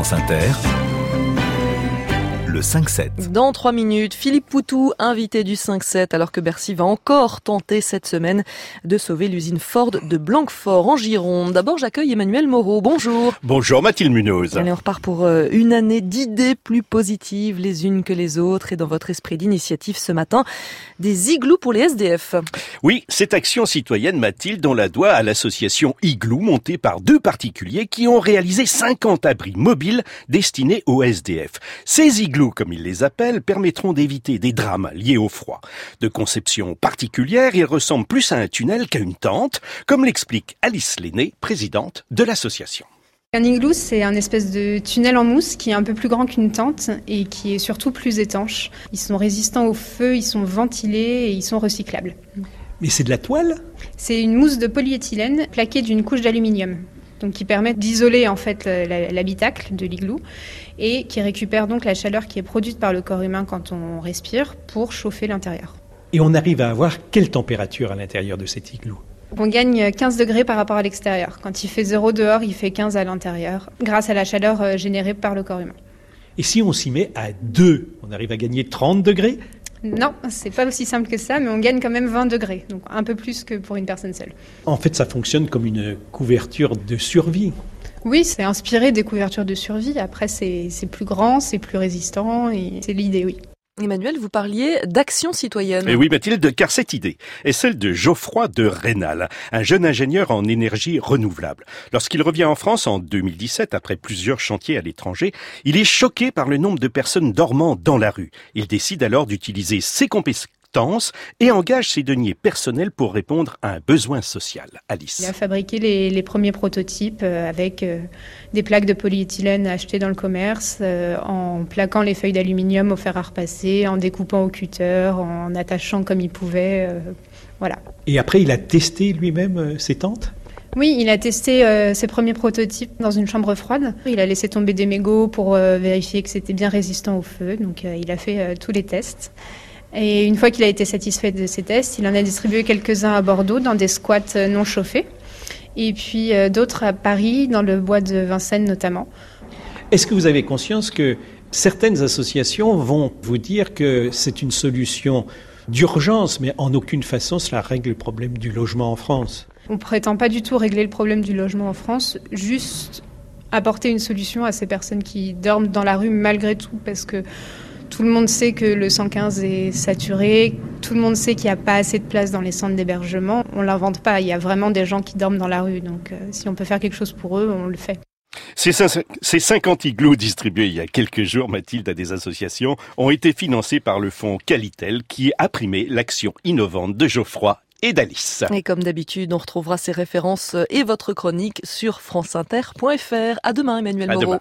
Inter, le 5-7. Dans trois minutes, Philippe Poutou, invité du 5-7, alors que Bercy va encore tenter cette semaine de sauver l'usine Ford de Blanquefort en Gironde. D'abord, j'accueille Emmanuel Moreau. Bonjour. Bonjour Mathilde Munoz. Allez, on repart pour euh, une année d'idées plus positives les unes que les autres et dans votre esprit d'initiative ce matin, des igloos pour les SDF. Oui, cette action citoyenne, Mathilde, on la doit à l'association Igloo montée par deux particuliers qui ont réalisé 50 abris mobiles destinés aux SDF. Ces igloos comme ils les appellent, permettront d'éviter des drames liés au froid. De conception particulière, ils ressemblent plus à un tunnel qu'à une tente, comme l'explique Alice Lenné, présidente de l'association. Un igloo, c'est un espèce de tunnel en mousse qui est un peu plus grand qu'une tente et qui est surtout plus étanche. Ils sont résistants au feu, ils sont ventilés et ils sont recyclables. Mais c'est de la toile? C'est une mousse de polyéthylène plaquée d'une couche d'aluminium donc qui permet d'isoler en fait l'habitacle de l'igloo et qui récupère donc la chaleur qui est produite par le corps humain quand on respire pour chauffer l'intérieur. Et on arrive à avoir quelle température à l'intérieur de cet igloo? On gagne 15 degrés par rapport à l'extérieur. Quand il fait 0 dehors, il fait 15 à l'intérieur, grâce à la chaleur euh, générée par le corps humain. Et si on s'y met à 2, on arrive à gagner 30 degrés? Non, c'est pas aussi simple que ça, mais on gagne quand même 20 degrés, donc un peu plus que pour une personne seule. En fait, ça fonctionne comme une couverture de survie. Oui, c'est inspiré des couvertures de survie. Après, c'est plus grand, c'est plus résistant, et c'est l'idée, oui. Emmanuel, vous parliez d'action citoyenne. Et oui, Mathilde, car cette idée est celle de Geoffroy de Rénal, un jeune ingénieur en énergie renouvelable. Lorsqu'il revient en France en 2017, après plusieurs chantiers à l'étranger, il est choqué par le nombre de personnes dormant dans la rue. Il décide alors d'utiliser ses compétences et engage ses deniers personnels pour répondre à un besoin social. Alice. Il a fabriqué les, premiers prototypes euh, avec euh, des plaques de polyéthylène achetées dans le commerce, euh, en plaquant les feuilles d'aluminium au fer à repasser, en découpant au cutter, en attachant comme il pouvait. voilà. Et après, il a testé lui-même ses tentes? Oui, il a testé ses premiers prototypes dans une chambre froide. Il a laissé tomber des mégots pour vérifier que c'était bien résistant au feu. Donc il a fait tous les tests. Et une fois qu'il a été satisfait de ces tests, il en a distribué quelques-uns à Bordeaux dans des squats non chauffés, et puis euh, d'autres à Paris, dans le bois de Vincennes notamment. Est-ce que vous avez conscience que certaines associations vont vous dire que c'est une solution d'urgence, mais en aucune façon cela règle le problème du logement en France? On ne prétend pas du tout régler le problème du logement en France, juste apporter une solution à ces personnes qui dorment dans la rue malgré tout, parce que tout le monde sait que le 115 est saturé, tout le monde sait qu'il n'y a pas assez de place dans les centres d'hébergement. On ne l'invente pas, il y a vraiment des gens qui dorment dans la rue, donc euh, si on peut faire quelque chose pour eux, on le fait. Ces 50 igloos distribués il y a quelques jours, Mathilde, à des associations, ont été financés par le fonds Qualitel qui a primé l'action innovante de Geoffroy et d'Alice. Et comme d'habitude, on retrouvera ces références et votre chronique sur franceinter.fr. À demain, Emmanuel Moreau.